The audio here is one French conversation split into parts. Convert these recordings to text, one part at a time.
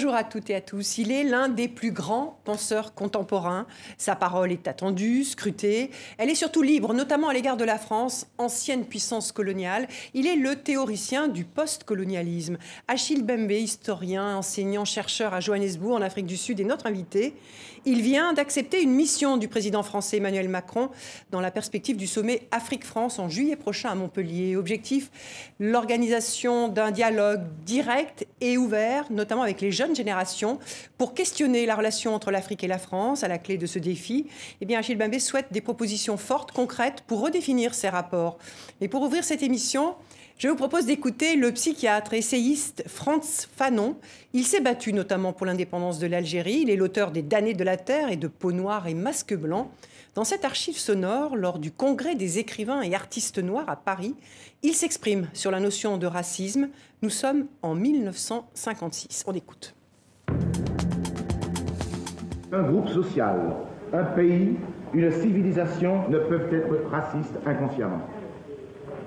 Bonjour à toutes et à tous. Il est l'un des plus grands penseurs contemporains. Sa parole est attendue, scrutée. Elle est surtout libre, notamment à l'égard de la France, ancienne puissance coloniale. Il est le théoricien du post-colonialisme. Achille Bembe, historien, enseignant, chercheur à Johannesburg, en Afrique du Sud, est notre invité. Il vient d'accepter une mission du président français Emmanuel Macron dans la perspective du sommet Afrique-France en juillet prochain à Montpellier. Objectif, l'organisation d'un dialogue direct et ouvert, notamment avec les jeunes générations, pour questionner la relation entre l'Afrique et la France à la clé de ce défi. Eh bien, Achille Bimbé souhaite des propositions fortes, concrètes, pour redéfinir ces rapports. Et pour ouvrir cette émission, je vous propose d'écouter le psychiatre essayiste Franz Fanon. Il s'est battu notamment pour l'indépendance de l'Algérie. Il est l'auteur des Damnés de la Terre et de Peau noire et Masque blanc. Dans cette archive sonore, lors du congrès des écrivains et artistes noirs à Paris, il s'exprime sur la notion de racisme. Nous sommes en 1956. On écoute. Un groupe social, un pays, une civilisation ne peuvent être racistes inconsciemment.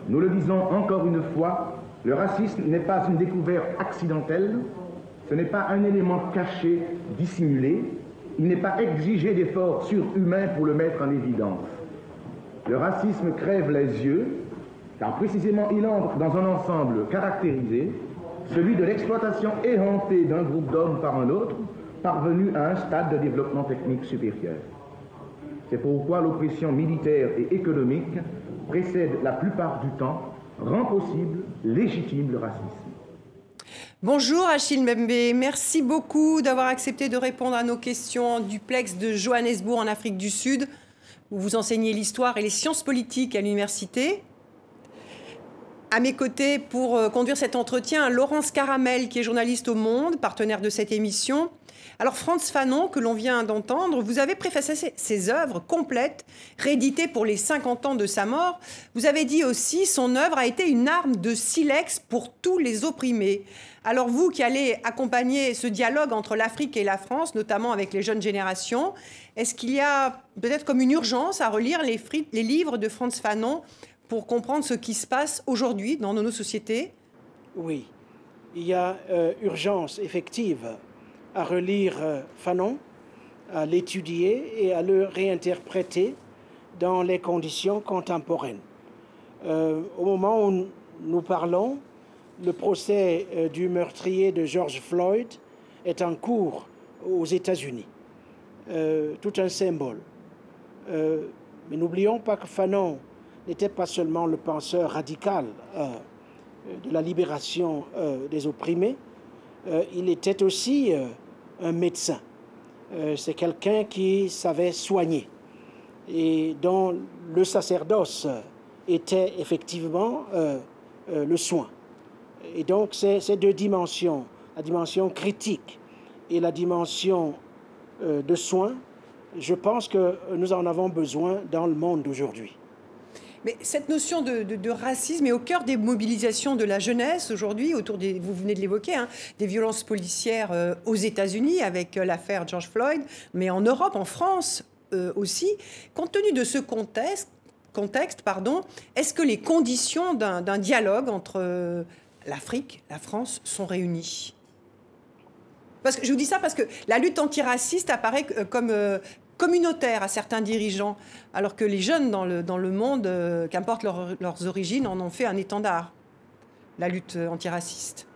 Nous le disons encore une fois, le racisme n'est pas une découverte accidentelle, ce n'est pas un élément caché, dissimulé, il n'est pas exigé d'efforts surhumains pour le mettre en évidence. Le racisme crève les yeux, car précisément il entre dans un ensemble caractérisé, celui de l'exploitation éhontée d'un groupe d'hommes par un autre, parvenu à un stade de développement technique supérieur. C'est pourquoi l'oppression militaire et économique précède la plupart du temps, rend possible, légitime le racisme. Bonjour Achille Mbembe, merci beaucoup d'avoir accepté de répondre à nos questions du Plex de Johannesburg en Afrique du Sud, où vous enseignez l'histoire et les sciences politiques à l'université. À mes côtés, pour euh, conduire cet entretien, Laurence Caramel, qui est journaliste au Monde, partenaire de cette émission, alors Franz Fanon, que l'on vient d'entendre, vous avez préfacé ses œuvres complètes, rééditées pour les 50 ans de sa mort. Vous avez dit aussi son œuvre a été une arme de silex pour tous les opprimés. Alors vous qui allez accompagner ce dialogue entre l'Afrique et la France, notamment avec les jeunes générations, est-ce qu'il y a peut-être comme une urgence à relire les, livres de Franz Fanon pour comprendre ce qui se passe aujourd'hui dans nos sociétés? Oui, il y a euh, urgence effective à relire euh, Fanon, à l'étudier et à le réinterpréter dans les conditions contemporaines. Euh, au moment où nous parlons, le procès euh, du meurtrier de George Floyd est en cours aux États-Unis. tout un symbole. mais n'oublions pas que Fanon n'était pas seulement le penseur radical de la libération des opprimés, il était aussi un médecin. Euh, c'est quelqu'un qui savait soigner et dont le sacerdoce était effectivement euh, euh, le soin. Et donc ces, deux dimensions, la dimension critique et la dimension de soin, je pense que nous en avons besoin dans le monde d'aujourd'hui. Mais cette notion de, racisme est au cœur des mobilisations de la jeunesse aujourd'hui, autour des, vous venez de l'évoquer, hein, des violences policières euh, aux États-Unis avec euh, l'affaire George Floyd, mais en Europe, en France euh, aussi. Compte tenu de ce contexte, pardon, est-ce que les conditions d'un dialogue entre l'Afrique, la France sont réunies? Parce que je vous dis ça parce que la lutte antiraciste apparaît comme communautaire à certains dirigeants, alors que les jeunes dans le, dans le monde, euh, qu'importe leurs origines, en ont fait un étendard, la lutte antiraciste.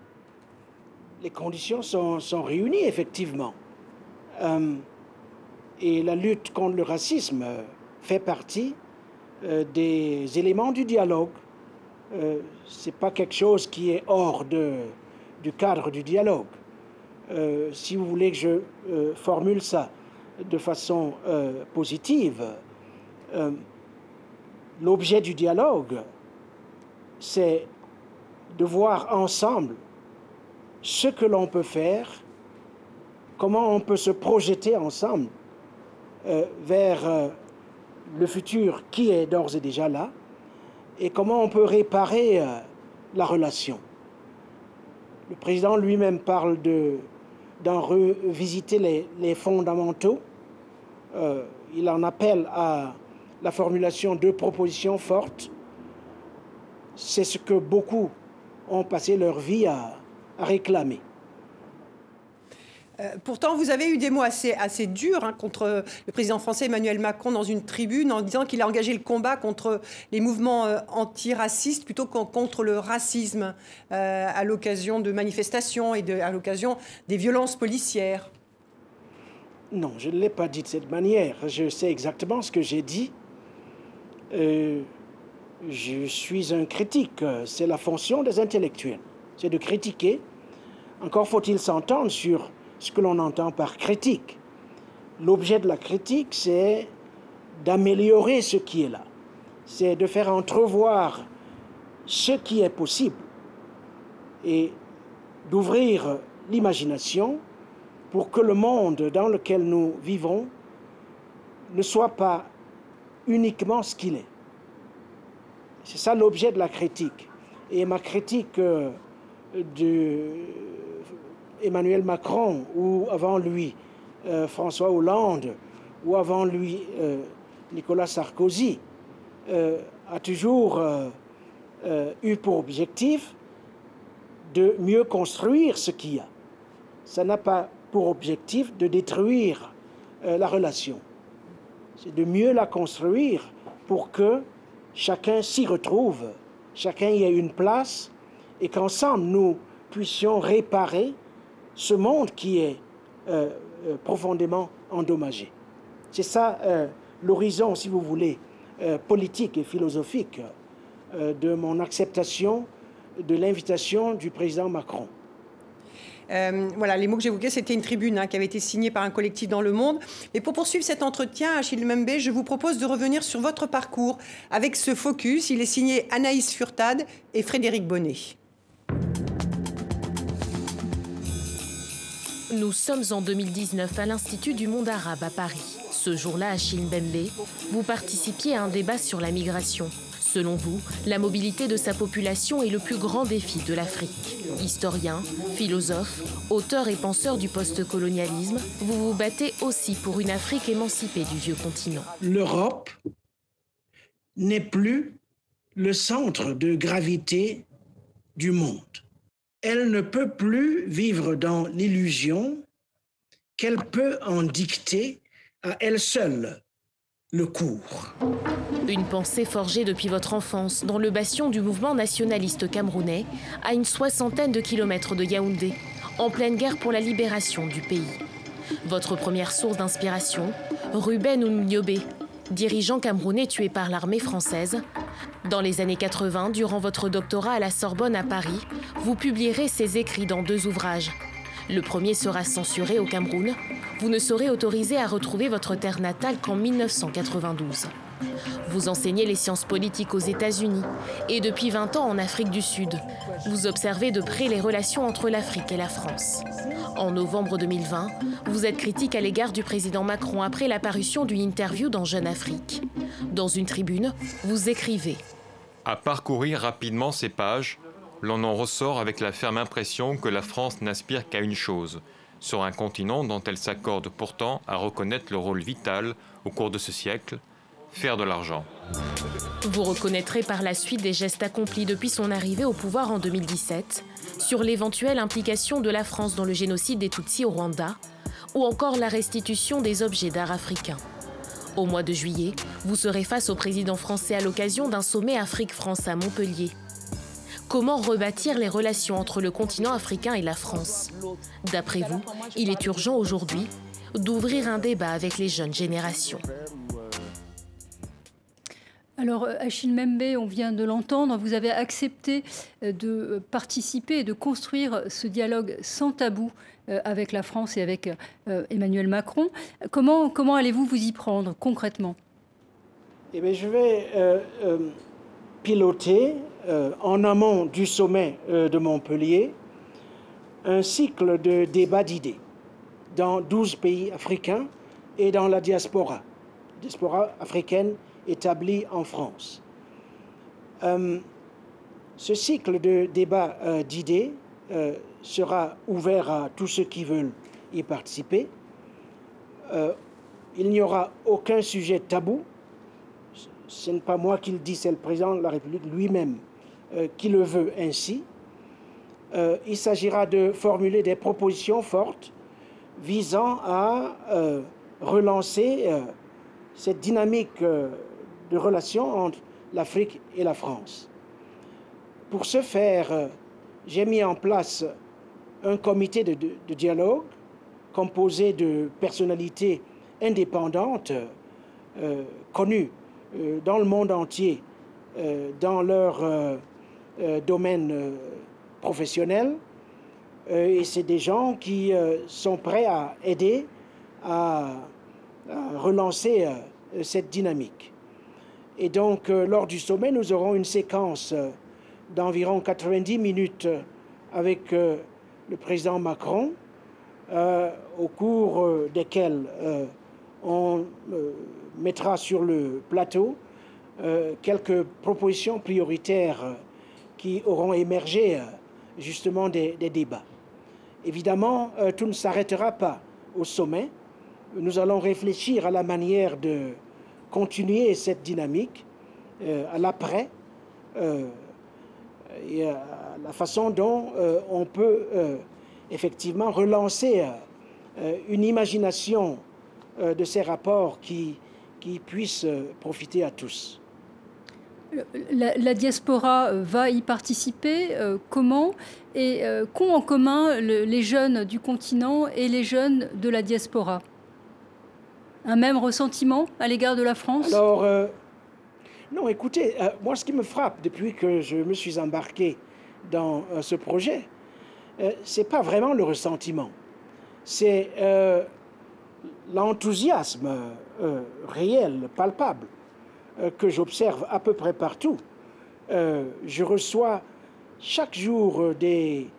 Les conditions sont, sont réunies, effectivement. Euh, et la lutte contre le racisme fait partie euh, des éléments du dialogue. Ce n'est pas quelque chose qui est hors de, du cadre du dialogue. si vous voulez que je formule ça, de façon euh, positive, euh, l'objet du dialogue, c'est de voir ensemble ce que l'on peut faire, comment on peut se projeter ensemble euh, vers le futur qui est d'ores et déjà là, et comment on peut réparer la relation. Le président lui-même parle de d'en revisiter les, fondamentaux. Euh, il en appelle à la formulation de propositions fortes. C'est ce que beaucoup ont passé leur vie à réclamer. Euh, pourtant, vous avez eu des mots assez, durs hein, contre le président français Emmanuel Macron dans une tribune en disant qu'il a engagé le combat contre les mouvements euh, antiracistes plutôt que contre le racisme euh, à l'occasion de manifestations et à l'occasion des violences policières. Non, je ne l'ai pas dit de cette manière. Je sais exactement ce que j'ai dit. je suis un critique. C'est la fonction des intellectuels. C'est de critiquer. Encore faut-il s'entendre sur ce que l'on entend par critique. L'objet de la critique, c'est d'améliorer ce qui est là. C'est de faire entrevoir ce qui est possible et d'ouvrir l'imagination pour que le monde dans lequel nous vivons ne soit pas uniquement ce qu'il est. C'est ça l'objet de la critique. Et ma critique euh, de Emmanuel Macron ou avant lui euh, François Hollande ou avant lui euh, Nicolas Sarkozy euh, a toujours eu pour objectif de mieux construire ce qu'il y a. Ça n'a pas pour objectif de détruire la relation. C'est de mieux la construire pour que chacun s'y retrouve, chacun y ait une place et qu'ensemble nous puissions réparer ce monde qui est euh, euh, profondément endommagé. C'est ça euh, l'horizon, si vous voulez, politique et philosophique de mon acceptation de l'invitation du président Macron. voilà, les mots que j'évoquais, c'était une tribune hein, qui avait été signée par un collectif dans le monde. Mais pour poursuivre cet entretien, Achille Membe, je vous propose de revenir sur votre parcours avec ce focus. Il est signé Anaïs Furtad et Frédéric Bonnet. Nous sommes en 2019 à l'Institut du monde arabe à Paris. Ce jour-là, Achille Mbembe, vous participiez à un débat sur la migration. Selon vous, la mobilité de sa population est le plus grand défi de l'Afrique. Historien, philosophe, auteur et penseur du post-colonialisme, vous vous battez aussi pour une Afrique émancipée du vieux continent. L'Europe n'est plus le centre de gravité du monde elle ne peut plus vivre dans l'illusion qu'elle peut en dicter à elle seule le cours. Une pensée forgée depuis votre enfance dans le bastion du mouvement nationaliste camerounais, à une soixantaine de kilomètres de Yaoundé, en pleine guerre pour la libération du pays. Votre première source d'inspiration, Ruben Oumniobé, dirigeant camerounais tué par l'armée française. Dans les années 80, durant votre doctorat à la Sorbonne à Paris, vous publierez ces écrits dans deux ouvrages. Le premier sera censuré au Cameroun. Vous ne serez autorisé à retrouver votre terre natale qu'en 1992. Vous enseignez les sciences politiques aux États-Unis et depuis 20 ans en Afrique du Sud. Vous observez de près les relations entre l'Afrique et la France. En novembre 2020, vous êtes critique à l'égard du président Macron après l'apparition d'une interview dans Jeune Afrique. Dans une tribune, vous écrivez À parcourir rapidement ces pages, l'on en ressort avec la ferme impression que la France n'aspire qu'à une chose, sur un continent dont elle s'accorde pourtant à reconnaître le rôle vital au cours de ce siècle, faire de l'argent. Vous reconnaîtrez par la suite des gestes accomplis depuis son arrivée au pouvoir en 2017 sur l'éventuelle implication de la France dans le génocide des Tutsis au Rwanda ou encore la restitution des objets d'art africains. Au mois de juillet, vous serez face au président français à l'occasion d'un sommet Afrique-France à Montpellier. Comment rebâtir les relations entre le continent africain et la France? D'après vous, il est urgent aujourd'hui d'ouvrir un débat avec les jeunes générations. Alors, euh, Achille Membe, on vient de l'entendre, vous avez accepté euh, de euh, participer et de construire ce dialogue sans tabou avec la France et avec Emmanuel Macron. Comment, allez-vous vous y prendre concrètement? Eh bien, Je vais piloter en amont du sommet de Montpellier un cycle de débats d'idées dans 12 pays africains et dans la diaspora africaine établi en France. Euh, ce cycle de débat euh, d'idées euh, sera ouvert à tous ceux qui veulent y participer. il n'y aura aucun sujet tabou. Ce n'est pas moi qui le dis, c'est le président de la République lui-même qui le veut ainsi. il s'agira de formuler des propositions fortes visant à relancer cette dynamique de relations entre l'Afrique et la France. Pour ce faire, j'ai mis en place un comité de, dialogue composé de personnalités indépendantes euh, connues euh, dans le monde entier euh, dans leur domaine professionnel. et c'est des gens qui sont prêts à aider à relancer cette dynamique. Et donc, lors du sommet, nous aurons une séquence d'environ 90 minutes avec le président Macron, euh, au cours euh, desquels euh, on mettra sur le plateau quelques propositions prioritaires qui auront émergé justement des débats. Évidemment, tout ne s'arrêtera pas au sommet. Nous allons réfléchir à la manière de continuer cette dynamique à l'après et la façon dont euh, on peut euh, effectivement relancer euh, une imagination de ces rapports qui, qui puissent profiter à tous. La, diaspora va y participer. comment? Et qu'ont en commun les jeunes du continent et les jeunes de la diaspora? Un même ressentiment à l'égard de la France? Alors, non, écoutez, moi, ce qui me frappe depuis que je me suis embarqué dans euh, ce projet, euh, ce n'est pas vraiment le ressentiment, c'est euh, l'enthousiasme réel, palpable, que j'observe à peu près partout. je reçois chaque jour des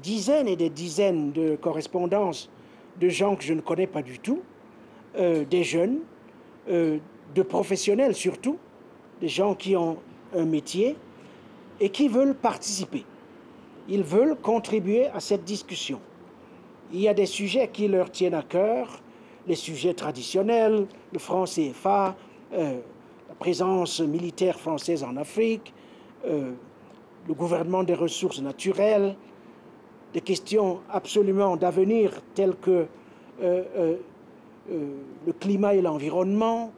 dizaines et des dizaines de correspondances de gens que je ne connais pas du tout, des jeunes, de professionnels surtout, des gens qui ont un métier et qui veulent participer ils veulent contribuer à cette discussion. Il y a des sujets qui leur tiennent à cœur, les sujets traditionnels, le franc CFA, euh, la présence militaire française en Afrique, euh, le gouvernement des ressources naturelles, des questions absolument d'avenir telles que euh, le climat et l'environnement,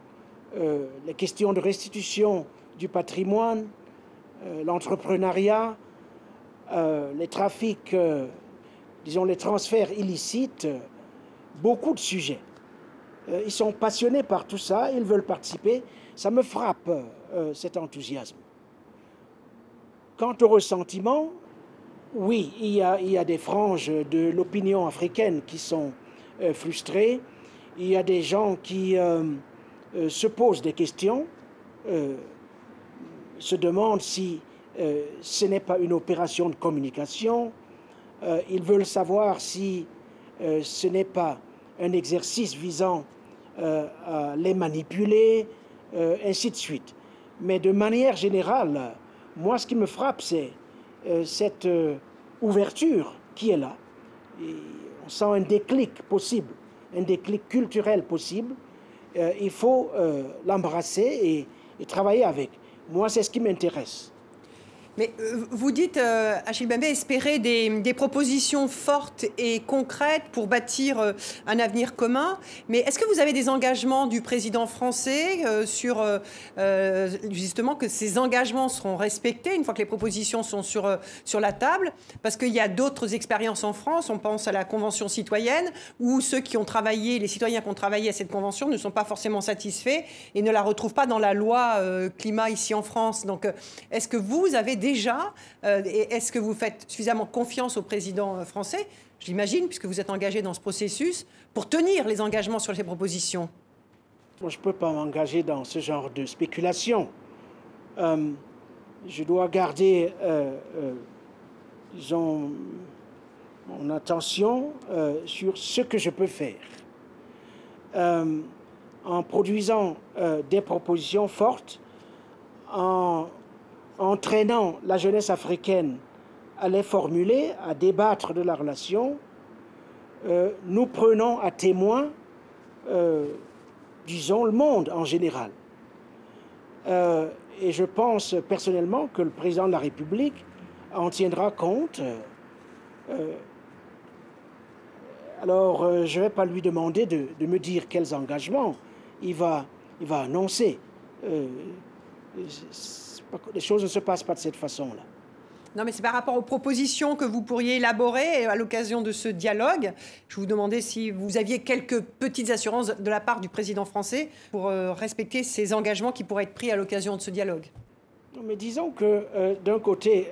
les questions de restitution du patrimoine, l'entrepreneuriat, euh, les trafics, euh, disons les transferts illicites, beaucoup de sujets. Euh, ils sont passionnés par tout ça, ils veulent participer. Ça me frappe, cet enthousiasme. Quant au ressentiment, oui, il y, a, il y a des franges de l'opinion africaine qui sont frustrées. Il y a des gens qui se posent des questions, se demandent si euh, ce n'est pas une opération de communication. Euh, ils veulent savoir si euh, ce n'est pas un exercice visant à les manipuler, ainsi de suite. Mais de manière générale, moi, ce qui me frappe, c'est cette ouverture qui est là. on sent un déclic possible, un déclic culturel possible. il faut l'embrasser et travailler avec. Moi, c'est ce qui m'intéresse. Mais euh, vous dites, euh, Achille Bembé, espérer des, propositions fortes et concrètes pour bâtir euh, un avenir commun. Mais est-ce que vous avez des engagements du président français sur justement que ces engagements seront respectés une fois que les propositions sont sur, sur la table? Parce qu'il y a d'autres expériences en France. On pense à la Convention citoyenne où ceux qui ont travaillé, les citoyens qui ont travaillé à cette convention ne sont pas forcément satisfaits et ne la retrouvent pas dans la loi climat ici en France. Donc, est-ce que vous avez déjà euh, Est-ce que vous faites suffisamment confiance au président euh, français J'imagine, puisque vous êtes engagé dans ce processus, pour tenir les engagements sur ces propositions? Moi, je ne peux pas m'engager dans ce genre de spéculation. Euh, je dois garder, disons, mon attention sur ce que je peux faire. en produisant des propositions fortes, en entraînant la jeunesse africaine à les formuler, à débattre de la relation, euh, nous prenons à témoin, euh, disons, le monde en général. Euh, et je pense personnellement que le président de la République en tiendra compte Alors, je ne vais pas lui demander de, me dire quels engagements il va annoncer. Euh, les choses ne se passent pas de cette façon-là. Non, mais c'est par rapport aux propositions que vous pourriez élaborer à l'occasion de ce dialogue. Je vous demandais si vous aviez quelques petites assurances de la part du président français pour euh, respecter ces engagements qui pourraient être pris à l'occasion de ce dialogue. Non, mais disons que d'un côté,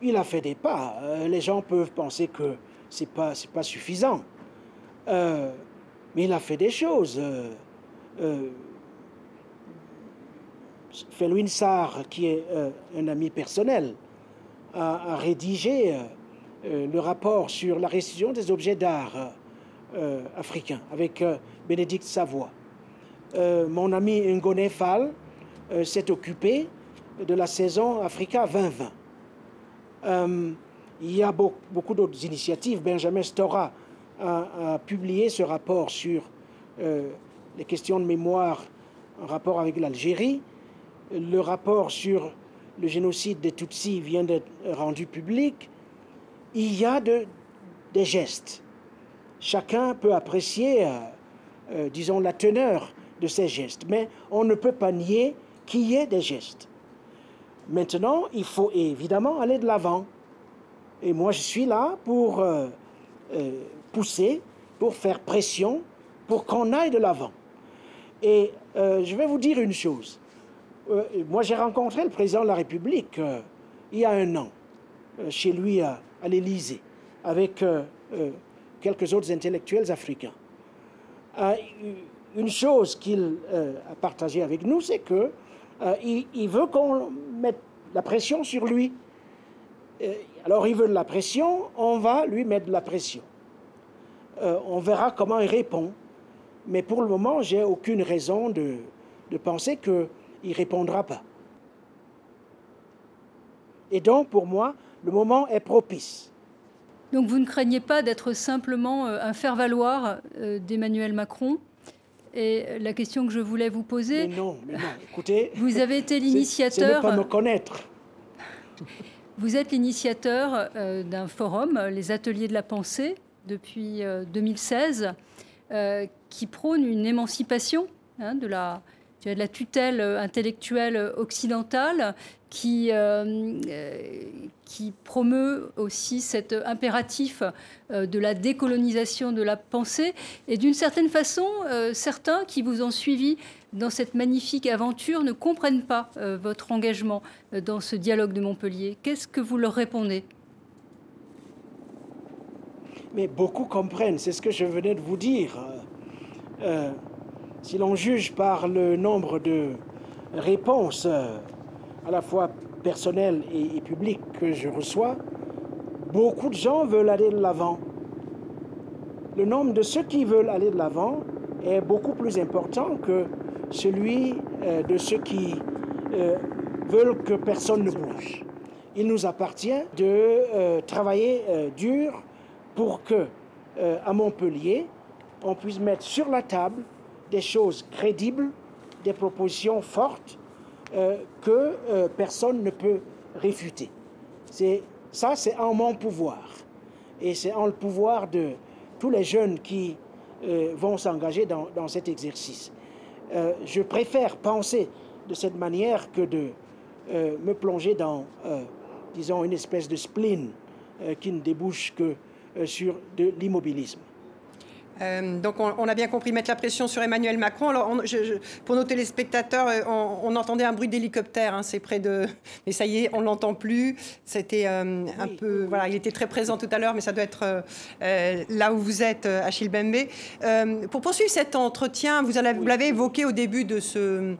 il a fait des pas. les gens peuvent penser que c'est pas, pas suffisant. Euh, mais il a fait des choses. Euh, euh Felwin Sarr, qui est euh, un ami personnel, a, rédigé le rapport sur la restitution des objets d'art africains avec Bénédicte Savoie. mon ami Ngone Fall s'est occupé de la saison Africa 2020. Il y a beaucoup d'autres initiatives. Benjamin Stora a, publié ce rapport sur euh, les questions de mémoire en rapport avec l'Algérie. Le rapport sur le génocide des Tutsis vient d'être rendu public. Il y a de, des gestes. Chacun peut apprécier, euh, euh, disons, la teneur de ces gestes, mais on ne peut pas nier qu'il y ait des gestes. Maintenant, il faut évidemment aller de l'avant. Et moi, je suis là pour euh, pousser, pour faire pression, pour qu'on aille de l'avant. Et je vais vous dire une chose. Moi, j'ai rencontré le président de la République il y a un an, chez lui à, à l'Élysée, avec quelques autres intellectuels africains. une chose qu'il a partagée avec nous, c'est que il veut qu'on mette la pression sur lui euh, alors il veut de la pression, on va lui mettre de la pression. Euh, on verra comment il répond. Mais pour le moment, j'ai aucune raison de, penser ne répondra pas. Et donc, pour moi, le moment est propice. Donc, vous ne craignez pas d'être simplement euh, un faire-valoir d'Emmanuel Macron? Et la question que je voulais vous poser. Mais non, mais non. Écoutez. Vous avez été l'initiateur. Pas me connaître. Vous êtes l'initiateur euh, d'un forum, les Ateliers de la Pensée, depuis 2016, euh, euh, qui prône une émancipation hein, de, la, de la tutelle intellectuelle occidentale, qui, qui promeut aussi cet impératif de la décolonisation de la pensée. Et d'une certaine façon, certains qui vous ont suivi dans cette magnifique aventure ne comprennent pas euh, votre engagement euh, dans ce dialogue de Montpellier. Qu'est-ce que vous leur répondez? Mais beaucoup comprennent, c'est ce que je venais de vous dire. Euh, si l'on juge par le nombre de réponses, à la fois personnelles et, publiques, que je reçois, beaucoup de gens veulent aller de l'avant. Le nombre de ceux qui veulent aller de l'avant est beaucoup plus important que celui euh, de ceux qui euh, veulent que personne ne bouge. Il nous appartient de euh, travailler dur pour que, à Montpellier, on puisse mettre sur la table des choses crédibles, des propositions fortes que personne ne peut réfuter. C'est ça, c'est en mon pouvoir, et c'est en le pouvoir de tous les jeunes qui vont s'engager dans, dans, cet exercice. Euh, je préfère penser de cette manière que de euh, me plonger dans, euh, disons, une espèce de spleen qui ne débouche que sur de l'immobilisme. Donc on, a bien compris mettre la pression sur Emmanuel Macron. Alors pour nos téléspectateurs, on, entendait un bruit d'hélicoptère. Hein, c'est près de, mais ça y est, on l'entend plus. C'était un peu, voilà, il était très présent tout à l'heure, mais ça doit être là où vous êtes, Achille Bembe. pour poursuivre cet entretien, vous l'avez évoqué au début de ce euh,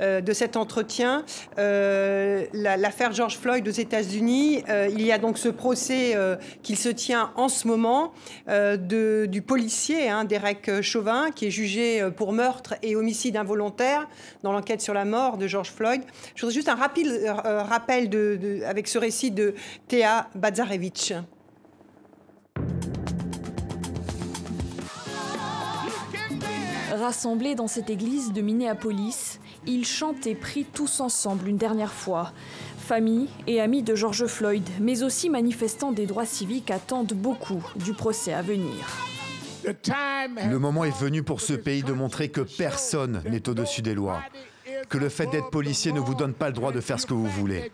de cet entretien. Euh, l'affaire George Floyd aux États-Unis, euh, il y a donc ce procès qu'il se tient en ce moment du policier hein, Derek Chauvin, qui est jugé pour meurtre et homicide involontaire dans l'enquête sur la mort de George Floyd. Je voudrais juste un rapide rappel avec ce récit de Théa Bazarevich. Rassemblés dans cette église de Minneapolis, ils chantent et prient tous ensemble une dernière fois. Famille et amis de George Floyd, mais aussi manifestants des droits civiques attendent beaucoup du procès à venir. Le moment est venu pour ce pays de montrer que personne n'est au-dessus des lois. Que le fait d'être policier ne vous donne pas le droit de faire ce que vous voulez.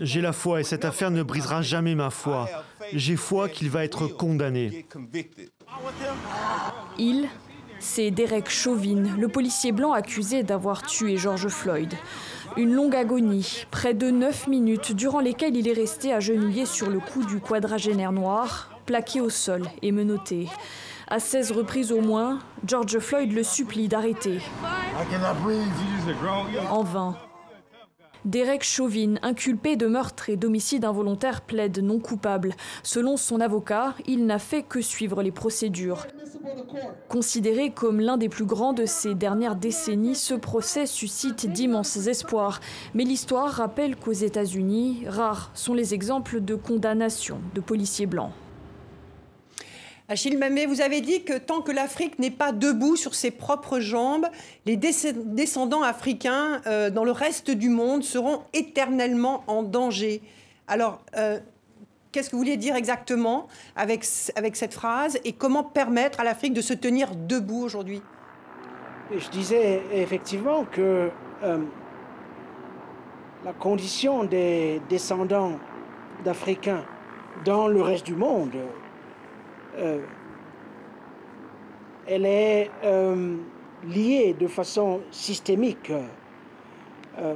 J'ai la foi et cette affaire ne brisera jamais ma foi. J'ai foi qu'il va être condamné. Il, c'est Derek Chauvin, le policier blanc accusé d'avoir tué George Floyd. Une longue agonie, près de 9 minutes, durant lesquelles il est resté agenouillé sur le cou du quadragénaire noir, plaqué au sol et menotté. À 16 reprises au moins, George Floyd le supplie d'arrêter. En vain. Derek Chauvin, inculpé de meurtre et d'homicide involontaire, plaide non coupable. Selon son avocat, il n'a fait que suivre les procédures. Considéré comme l'un des plus grands de ces dernières décennies, ce procès suscite d'immenses espoirs. Mais l'histoire rappelle qu'aux États-Unis, rares sont les exemples de condamnation de policiers blancs. Achille Mamé, vous avez dit que tant que l'Afrique n'est pas debout sur ses propres jambes, les descendants africains euh, dans le reste du monde seront éternellement en danger. Alors, euh, qu'est-ce que vous vouliez dire exactement avec, cette phrase et comment permettre à l'Afrique de se tenir debout aujourd'hui? Je disais effectivement que euh, la condition des descendants d'Africains dans le reste du monde euh, elle est euh, liée de façon systémique euh,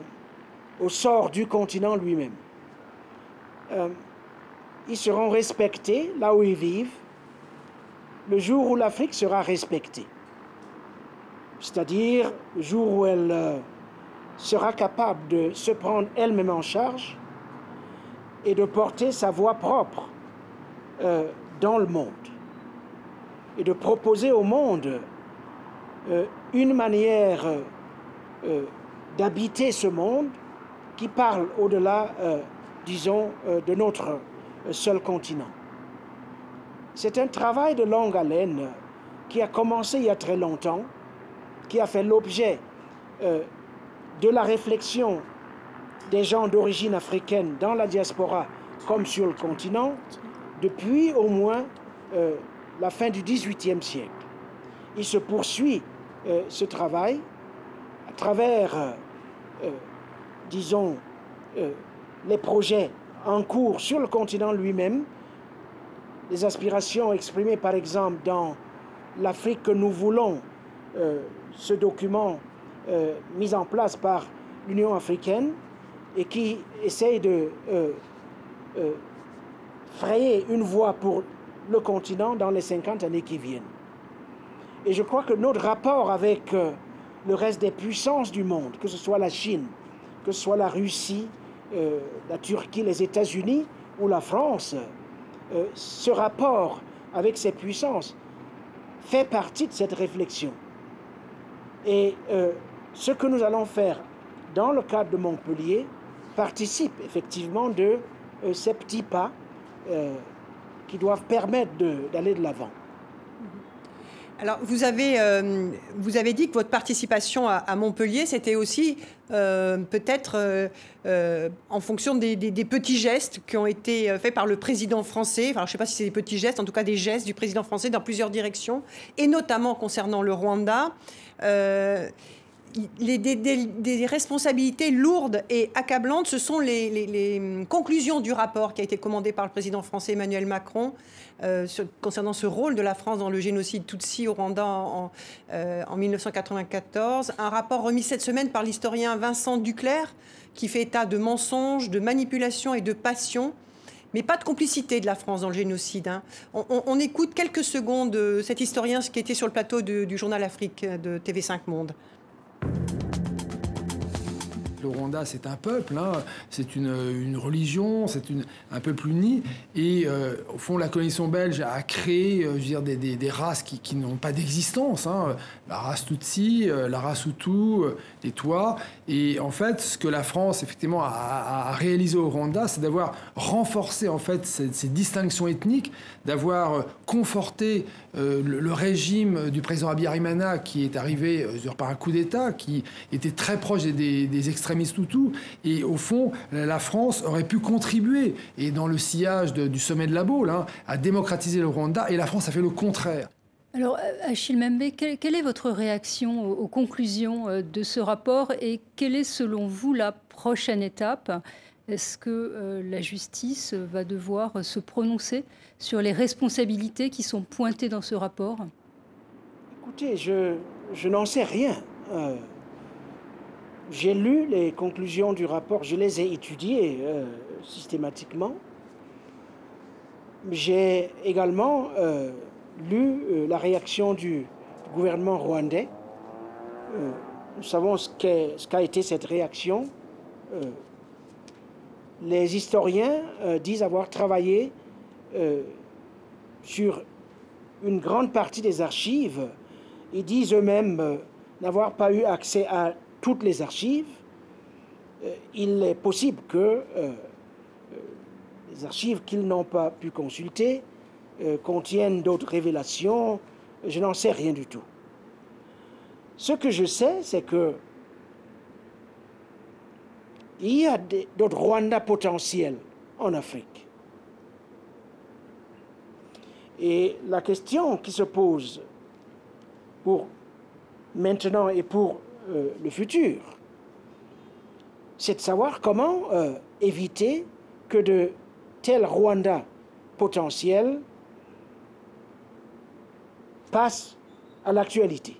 au sort du continent lui-même. ils seront respectés là où ils vivent le jour où l'Afrique sera respectée. C'est-à-dire le jour où elle sera capable de se prendre elle-même en charge et de porter sa voix propre dans le monde et de proposer au monde euh, une manière euh, d'habiter ce monde qui parle au-delà, euh, disons, de notre seul continent. C'est un travail de longue haleine qui a commencé il y a très longtemps, qui a fait l'objet de la réflexion des gens d'origine africaine dans la diaspora comme sur le continent, depuis au moins euh, la fin du XVIIIe siècle. Il se poursuit euh, ce travail à travers, euh, disons, les projets en cours sur le continent lui-même, les aspirations exprimées par exemple dans l'Afrique que nous voulons, ce document mis en place par l'Union africaine et qui essaye de frayer une voie pour le continent dans les 50 années qui viennent. Et je crois que notre rapport avec euh, le reste des puissances du monde, que ce soit la Chine, que ce soit la Russie, euh, la Turquie, les États-Unis ou la France, euh, ce rapport avec ces puissances fait partie de cette réflexion. Et ce que nous allons faire dans le cadre de Montpellier participe effectivement de ces petits pas euh, qui doivent permettre d'aller de l'avant. Alors, vous avez, euh, vous avez dit que votre participation à, Montpellier, c'était aussi euh, peut-être en fonction des, petits gestes qui ont été faits par le président français. Enfin, je ne sais pas si c'est des petits gestes, en tout cas des gestes du président français dans plusieurs directions, et notamment concernant le Rwanda les, des, responsabilités lourdes et accablantes, ce sont les, conclusions du rapport qui a été commandé par le président français Emmanuel Macron euh, concernant ce rôle de la France dans le génocide Tutsi au Rwanda en, 1994. Euh, Un rapport remis cette semaine par l'historien Vincent Duclerc qui fait état de mensonges, de manipulations et de passions mais pas de complicité de la France dans le génocide. Hein. On, écoute quelques secondes cet historien qui était sur le plateau du journal Afrique de TV5 Monde. thank you Le Rwanda, c'est un peuple, hein. c'est une, religion, c'est un peuple uni. Et euh, au fond, la colonisation belge a créé euh, je veux dire, des, races qui, n'ont pas d'existence. Hein. La race Tutsi, euh, la race Hutu, les Tois. Et en fait, ce que la France, effectivement, a, réalisé au Rwanda, c'est d'avoir renforcé en fait ces, distinctions ethniques, d'avoir conforté le, régime du président Abiyarimana qui est arrivé par un coup d'État, qui était très proche des, des Et au fond, la France aurait pu contribuer, et dans le sillage du sommet de la Baule, hein, à démocratiser le Rwanda, et la France a fait le contraire. Alors, Achille Membe, quelle, est votre réaction aux, conclusions euh, de ce rapport et quelle est selon vous la prochaine étape? Est-ce que euh, la justice va devoir se prononcer sur les responsabilités qui sont pointées dans ce rapport? Écoutez, je, je n'en sais rien. Euh, j'ai lu les conclusions du rapport, je les ai étudiées systématiquement. J'ai également lu euh, la réaction du gouvernement rwandais. Euh, nous savons ce qu'a été cette réaction. Euh, les historiens disent avoir travaillé sur une grande partie des archives. Ils disent eux-mêmes n'avoir pas eu accès à toutes les archives. il est possible que les archives qu'ils n'ont pas pu consulter euh, contiennent d'autres révélations, je n'en sais rien du tout. Ce que je sais, c'est que il y a d'autres Rwanda potentiels en Afrique. Et la question qui se pose pour maintenant et pour euh, le futur, c'est de savoir comment euh, éviter que de tels Rwanda potentiels passe à l'actualité.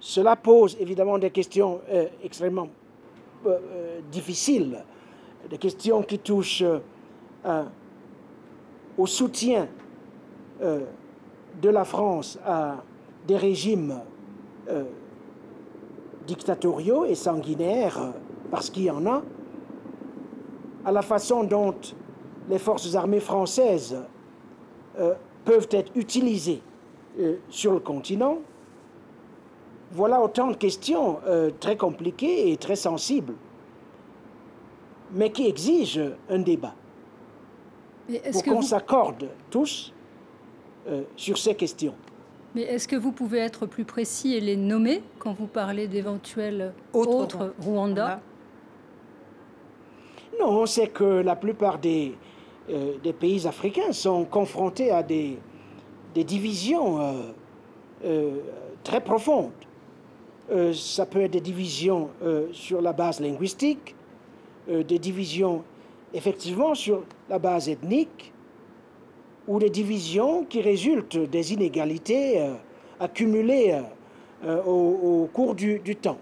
Cela pose évidemment des questions euh, extrêmement difficiles, des questions qui touchent au soutien de la France à des régimes dictatoriaux et sanguinaires, parce qu'il y en a, à la façon dont les forces armées françaises peuvent être utilisées euh, sur le continent. Voilà autant de questions euh, très compliquées et très sensibles, mais qui exigent un débat pour qu'on s'accorde tous euh, sur ces questions. Mais est-ce que vous pouvez être plus précis et les nommer quand vous parlez d'éventuels autres, Rwanda Non, on sait que la plupart des, des pays africains sont confrontés à des, des divisions euh, euh, très profondes. Euh, ça peut être des divisions sur la base linguistique, des divisions effectivement sur la base ethnique, ou des divisions qui résultent des inégalités accumulées au, cours du, temps.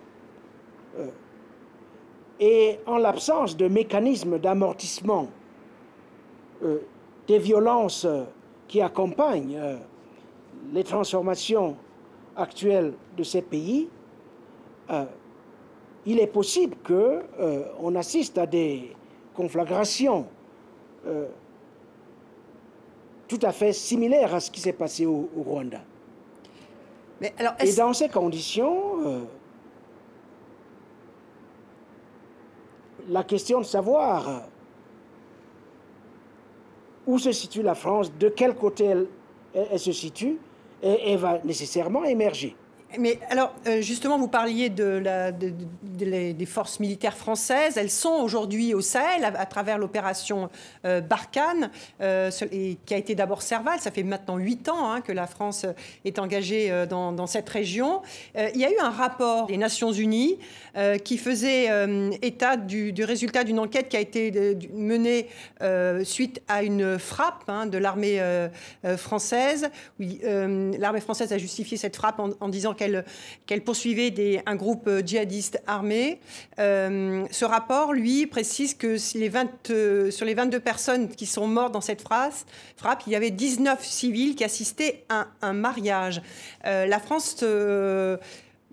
et en l'absence de mécanismes d'amortissement des violences qui accompagne euh, les transformations actuelles de ces pays, euh, il est possible qu'on euh, assiste à des conflagrations tout à fait similaires à ce qui s'est passé au, Rwanda. Mais alors, Et dans ces conditions, la question de savoir où se situe la France, de quel côté elle, se situe, elle va nécessairement émerger. Mais alors, euh, justement, vous parliez des forces militaires françaises. Elles sont aujourd'hui au Sahel à, travers l'opération euh, Barkhane, euh, qui a été d'abord Serval. Ça fait maintenant huit ans hein, que la France est engagée dans, cette région. il y a eu un rapport des Nations Unies qui faisait état du, résultat d'une enquête qui a été menée suite à une frappe hein, de l'armée française. l'armée française a justifié cette frappe en disant qu'elle poursuivait un groupe djihadiste armé. Euh, ce rapport, lui, précise que les 20, euh, sur les 22 personnes qui sont mortes dans cette frappe, il y avait 19 civils qui assistaient à un mariage. Euh, la France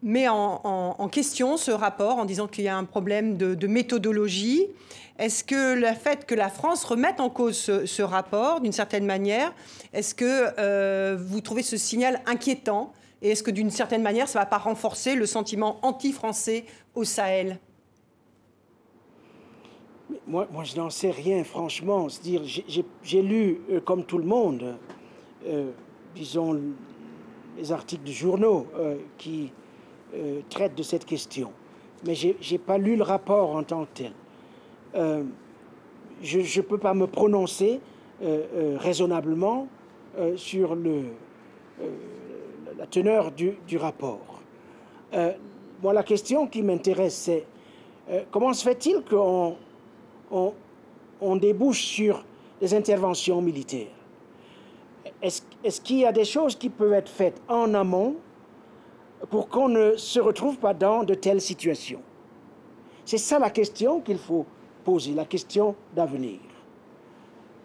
met en, question ce rapport en disant qu'il y a un problème de, méthodologie. Est-ce que le fait que la France remette en cause ce rapport, d'une certaine manière, est-ce que vous trouvez ce signal inquiétant et est-ce que d'une certaine manière, ça ne va pas renforcer le sentiment anti-français au Sahel? Moi, je n'en sais rien, franchement. dire j'ai lu, euh, comme tout le monde, euh, disons, les articles de journaux euh, qui traitent de cette question. mais je n'ai pas lu le rapport en tant que tel. Je ne peux pas me prononcer raisonnablement sur le, la teneur du, rapport. moi, la question qui m'intéresse, c'est comment se fait-il qu'on on, on débouche sur des interventions militaires? Est-ce qu'il y a des choses qui peuvent être faites en amont pour qu'on ne se retrouve pas dans de telles situations? C'est ça la question qu'il faut poser, la question d'avenir.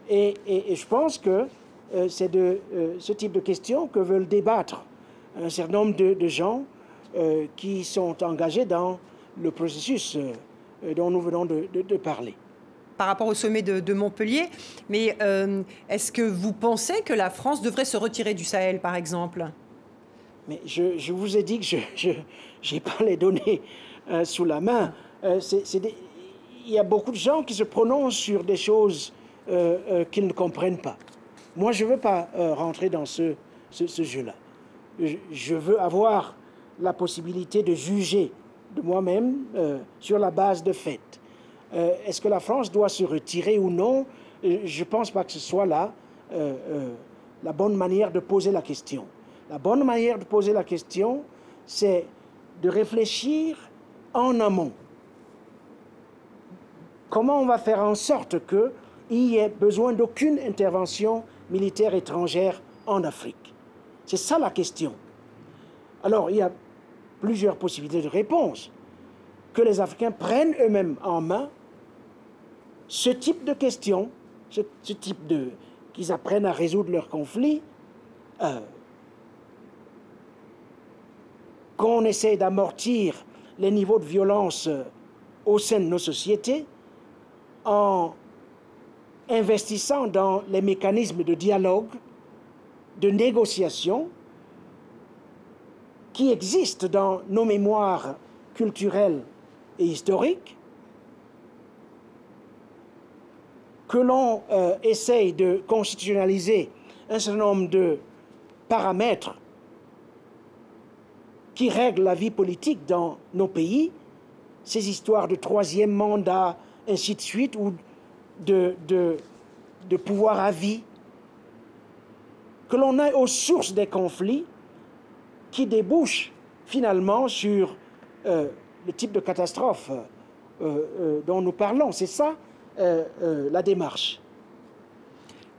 Et, je pense que euh, c'est de euh, ce type de questions que veulent débattre un certain nombre de, gens euh, qui sont engagés dans le processus dont nous venons de parler par rapport au sommet de, Montpellier. Mais euh, est-ce que vous pensez que la France devrait se retirer du Sahel, par exemple? Mais je, vous ai dit que je n'ai pas les données euh, sous la main. Euh, il y a beaucoup de gens qui se prononcent sur des choses qu'ils ne comprennent pas. Moi, je ne veux pas rentrer dans ce, ce jeu-là. Je veux avoir la possibilité de juger de moi-même sur la base de faits. Euh, est-ce que la France doit se retirer ou non? Euh, Je ne pense pas que ce soit là euh, la bonne manière de poser la question. La bonne manière de poser la question, c'est de réfléchir en amont. Comment on va faire en sorte qu'il n'y ait besoin d'aucune intervention militaire étrangère en Afrique? C'est ça la question. Alors, il y a plusieurs possibilités de réponse. Que les Africains prennent eux-mêmes en main ce type de questions, ce, type de... qu'ils apprennent à résoudre leurs conflits, euh, qu'on essaie d'amortir les niveaux de violence euh, au sein de nos sociétés en investissant dans les mécanismes de dialogue, de négociation qui existent dans nos mémoires culturelles et historiques, que l'on euh, essaye de constitutionnaliser un certain nombre de paramètres qui règlent la vie politique dans nos pays, ces histoires de troisième mandat, ainsi de suite, ou de pouvoir à vie, que l'on aille aux sources des conflits qui débouchent finalement sur euh, le type de catastrophe euh, dont nous parlons. C'est ça euh, euh, la démarche.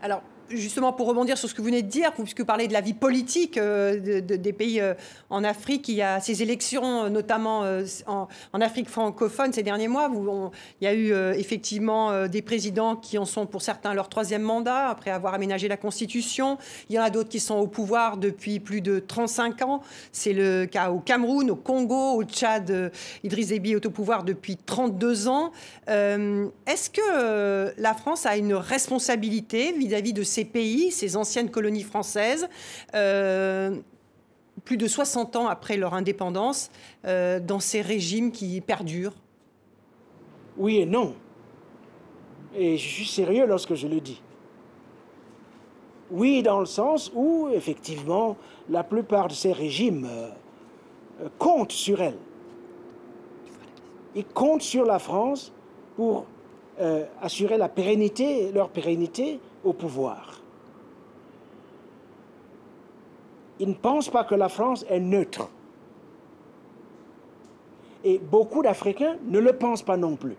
Alors, justement, pour rebondir sur ce que vous venez de dire, puisque vous parlez de la vie politique euh, des pays euh, en Afrique, il y a ces élections, notamment euh, en, Afrique francophone ces derniers mois, où il y a eu effectivement des présidents qui en sont pour certains leur troisième mandat, après avoir aménagé la Constitution. Il y en a d'autres qui sont au pouvoir depuis plus de 35 ans. C'est le cas au Cameroun, au Congo, au Tchad. Idriss Déby est au pouvoir depuis 32 ans. Est-ce que la France a une responsabilité vis-à-vis de ces pays, ces anciennes colonies françaises, euh, plus de 60 ans après leur indépendance, euh, dans ces régimes qui perdurent Oui et non. Et je suis sérieux lorsque je le dis. Oui, dans le sens où, effectivement, la plupart de ces régimes euh, comptent sur elle. Ils comptent sur la France pour assurer la pérennité, leur pérennité au pouvoir. Ils ne pensent pas que la France est neutre. Et beaucoup d'Africains ne le pensent pas non plus.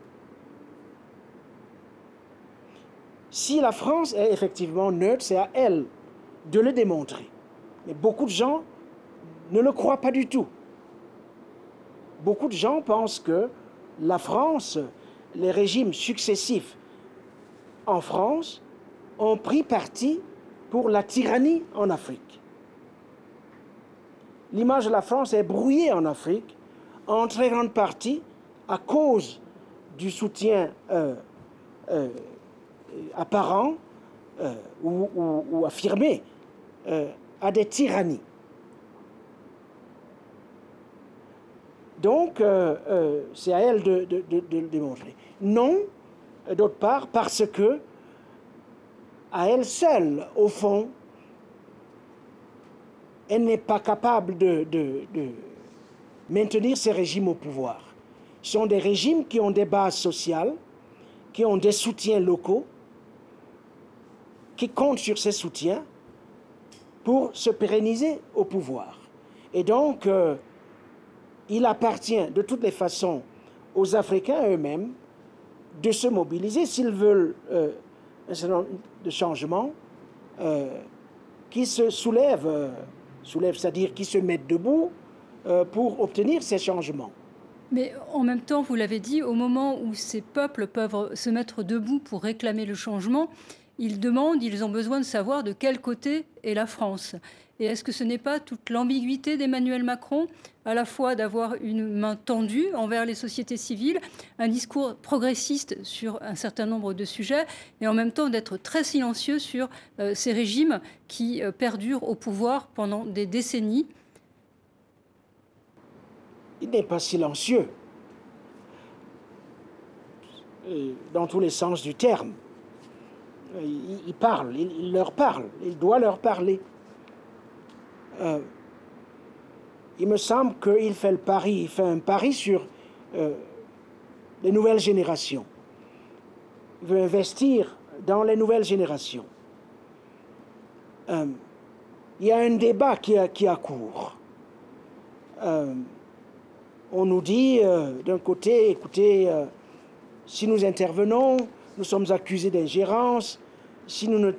Si la France est effectivement neutre, c'est à elle de le démontrer. Mais beaucoup de gens ne le croient pas du tout. Beaucoup de gens pensent que la France, les régimes successifs en France, ont pris parti pour la tyrannie en Afrique. L'image de la France est brouillée en Afrique en très grande partie à cause du soutien euh, euh, apparent euh, ou, affirmé à des tyrannies. Donc, c'est à elle de, le démontrer. Non, d'autre part, parce que à elle seule, au fond, elle n'est pas capable de, maintenir ces régimes au pouvoir. sont des régimes qui ont des bases sociales, qui ont des soutiens locaux, qui comptent sur ces soutiens pour se pérenniser au pouvoir. Et donc, euh, il appartient de toutes les façons aux Africains eux-mêmes de se mobiliser s'ils veulent euh, un certain nombre de changements euh, qui se soulèvent, soulèvent c'est-à-dire qui se mettent debout pour obtenir ces changements. Mais en même temps, vous l'avez dit, au moment où ces peuples peuvent se mettre debout pour réclamer le changement, ils demandent, ils ont besoin de savoir de quel côté est la France. Et est-ce que ce n'est pas toute l'ambiguïté d'Emmanuel Macron, à la fois d'avoir une main tendue envers les sociétés civiles, un discours progressiste sur un certain nombre de sujets, et en même temps d'être très silencieux sur euh, ces régimes qui euh, perdurent au pouvoir pendant des décennies? Il n'est pas silencieux, dans tous les sens du terme il, parle, il, leur parle, il doit leur parler. Euh, il me semble qu'il fait le pari, il fait un pari sur euh, les nouvelles générations. Il veut investir dans les nouvelles générations. Euh, il y a un débat qui a, qui a cours. on nous dit d'un côté, écoutez, si nous intervenons, nous sommes accusés d'ingérence, si nous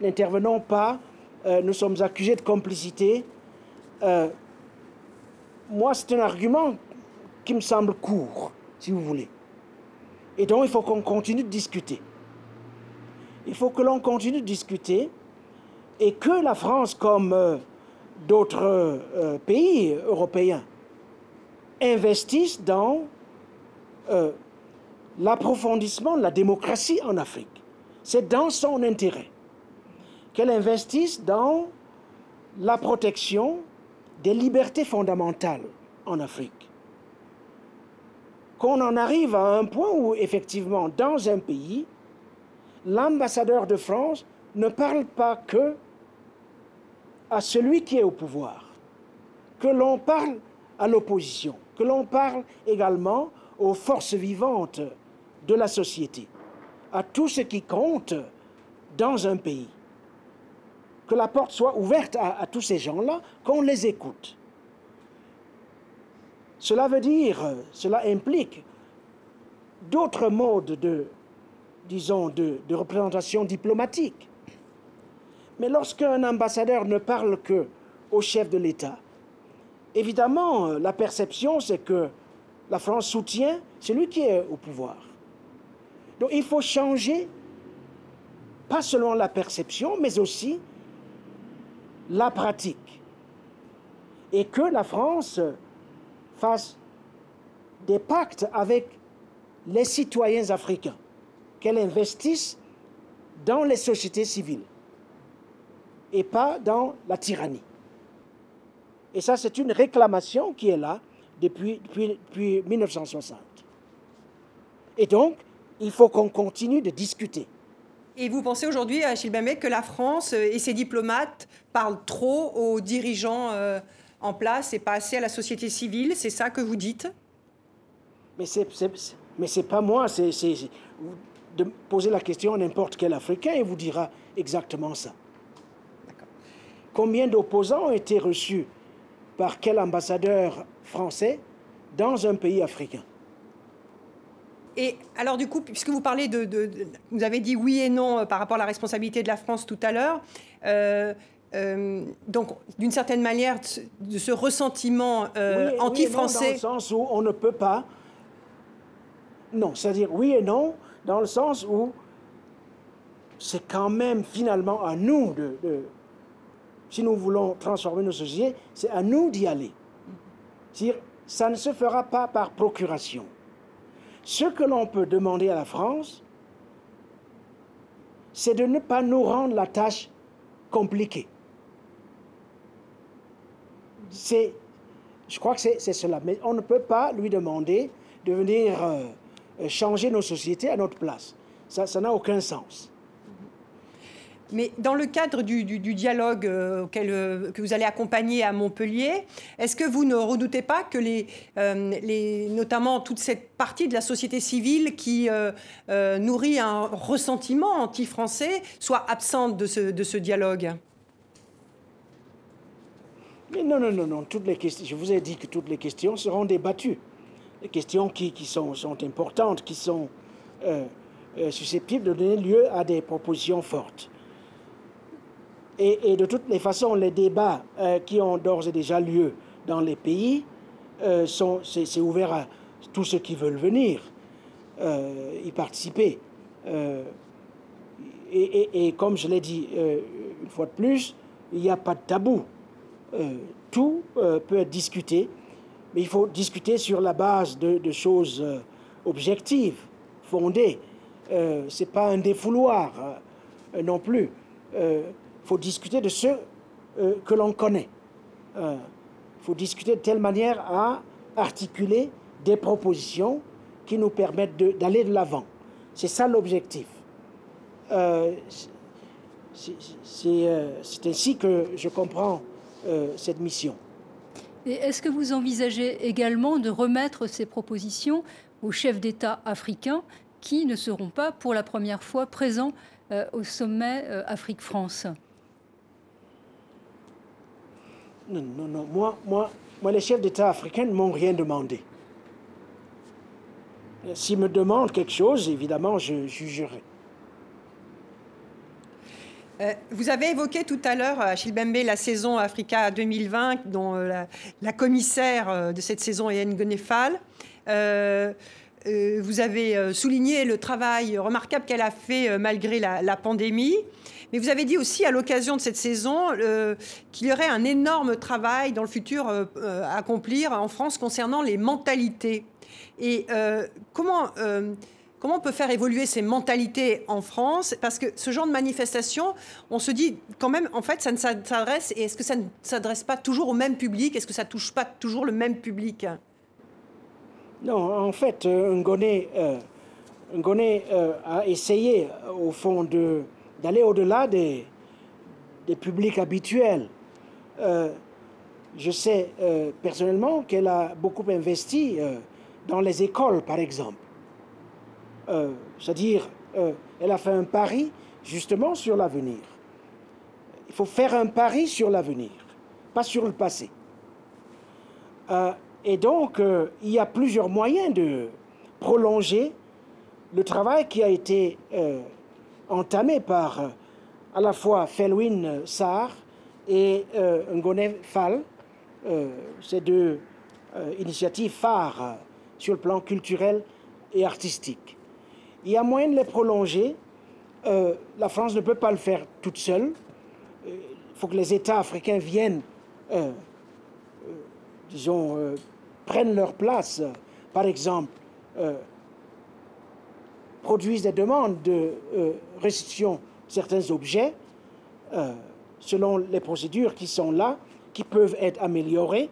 n'intervenons pas, euh, nous sommes accusés de complicité. Euh, moi, c'est un argument qui me semble court, si vous voulez. Et donc, il faut qu'on continue de discuter. Il faut que l'on continue de discuter et que la France, comme euh, d'autres pays européens, investisse dans l'approfondissement de la démocratie en Afrique. C'est dans son intérêt qu'elle investisse dans la protection des libertés fondamentales en Afrique. Qu'on en arrive à un point où, effectivement, dans un pays, l'ambassadeur de France ne parle pas que à celui qui est au pouvoir, que l'on parle à l'opposition, que l'on parle également aux forces vivantes de la société à tout ce qui compte dans un pays. Que la porte soit ouverte à, tous ces gens-là, qu'on les écoute. Cela veut dire, cela implique d'autres modes de, disons, de, représentation diplomatique. Mais lorsqu'un ambassadeur ne parle que au chef de l'État, évidemment, la perception, c'est que la France soutient celui qui est au pouvoir. Donc il faut changer, pas seulement la perception, mais aussi la pratique. Et que la France fasse des pactes avec les citoyens africains, qu'elle investisse dans les sociétés civiles et pas dans la tyrannie. Et ça, c'est une réclamation qui est là depuis, depuis, depuis 1960. Et donc, il faut qu'on continue de discuter. Et vous pensez aujourd'hui, Achille Bembe, que la France et ses diplomates parlent trop aux dirigeants euh, en place et pas assez à la société civile? C'est ça que vous dites? Mais c'est mais c'est pas moi, c'est de poser la question à n'importe quel Africain et vous dira exactement ça. Combien d'opposants ont été reçus par quel ambassadeur français dans un pays africain? Et alors du coup, puisque vous parlez de, vous avez dit oui et non euh, par rapport à la responsabilité de la France tout à l'heure. Euh, euh, donc, d'une certaine manière, de ce ressentiment anti-français. dans le sens où on ne peut pas. Non, c'est-à-dire oui et non, dans le sens où c'est quand même finalement à nous de, si nous voulons transformer nos sociétés, c'est à nous d'y aller. C'est-à-dire, ça ne se fera pas par procuration. Ce que l'on peut demander à la France, c'est de ne pas nous rendre la tâche compliquée. Je crois que c'est cela. Mais on ne peut pas lui demander de venir euh, changer nos sociétés à notre place. Ça n'a aucun sens. Mais dans le cadre du, dialogue euh, euh, que vous allez accompagner à Montpellier, est-ce que vous ne redoutez pas que les, les, notamment toute cette partie de la société civile qui nourrit un ressentiment anti-français soit absente de ce, dialogue? Non, non, non, non. Toutes les questions, je vous ai dit que toutes les questions seront débattues. Les questions qui, sont, importantes, qui sont euh, susceptibles de donner lieu à des propositions fortes. Et, de toutes les façons, les débats euh, qui ont d'ores et déjà lieu dans les pays, euh, sont, c'est, ouvert à tous ceux qui veulent venir y participer. Et, comme je l'ai dit une fois de plus, il n'y a pas de tabou. tout peut être discuté, mais il faut discuter sur la base de, choses objectives, fondées. Euh, ce n'est pas un défouloir euh, non plus. Il euh, faut discuter de ce que l'on connaît. Il faut discuter de telle manière à articuler des propositions qui nous permettent d'aller de l'avant. C'est ça l'objectif. C'est ainsi que je comprends cette mission. Et est-ce que vous envisagez également de remettre ces propositions aux chefs d'État africains qui ne seront pas pour la première fois présents euh, au sommet euh, Afrique-France? Non, non, non. Moi, moi, moi les chefs d'État africains ne m'ont rien demandé. S'ils me demandent quelque chose, évidemment, je jugerai. Euh, vous avez évoqué tout à l'heure, Achille Bembe, la saison Africa 2020, dont la, commissaire de cette saison est Ngonefal. Euh, vous avez euh, souligné le travail remarquable qu'elle a fait euh, malgré la, pandémie. Mais vous avez dit aussi à l'occasion de cette saison qu'il y aurait un énorme travail dans le futur à accomplir en France concernant les mentalités. Et comment, comment on peut faire évoluer ces mentalités en France? Parce que ce genre de manifestation, on se dit quand même, en fait, ça ne s'adresse, et est-ce que ça ne s'adresse pas toujours au même public? Est-ce que ça touche pas toujours le même public? Non, en fait, euh, Ngoné, euh, euh, a essayé, au fond, d'aller au-delà des, publics habituels. je sais personnellement qu'elle a beaucoup investi dans les écoles, par exemple. C'est-à-dire, elle a fait un pari justement sur l'avenir. Il faut faire un pari sur l'avenir, pas sur le passé. Et donc, euh, il y a plusieurs moyens de prolonger le travail qui a été euh, entamé par euh, à la fois Felwin Sarr et Ngone Fall, ces deux initiatives phares sur le plan culturel et artistique. Il y a moyen de les prolonger. la France ne peut pas le faire toute seule. Il faut que les États africains viennent, disons, prennent leur place, par exemple, euh, produisent des demandes de euh, certains objets euh, selon les procédures qui sont là, qui peuvent être améliorées,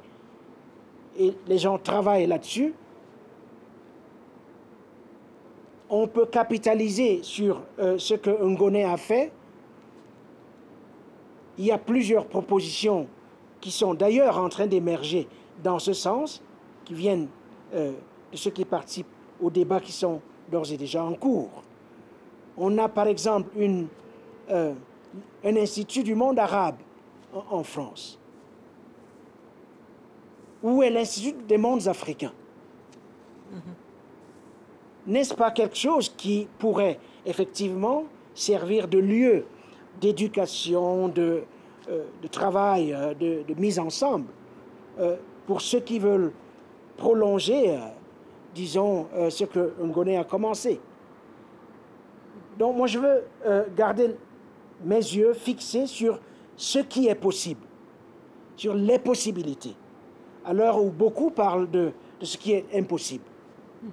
et les gens travaillent là-dessus. On peut capitaliser sur ce que Ngoné a fait. Il y a plusieurs propositions qui sont d'ailleurs en train d'émerger dans ce sens qui viennent euh, de ceux qui participent aux débats qui sont d'ores et déjà en cours. On a par exemple une, euh, un institut du monde arabe en, France. Où est l'Institut des mondes africains mm-hmm. N'est-ce pas quelque chose qui pourrait effectivement servir de lieu d'éducation, de, euh, de travail, de, de, mise ensemble pour ceux qui veulent prolonger, euh, disons, euh, ce que Ngoné a commencé. Donc moi, je veux euh, garder mes yeux fixés sur ce qui est possible, sur les possibilités, à l'heure où beaucoup parlent de, de ce qui est impossible.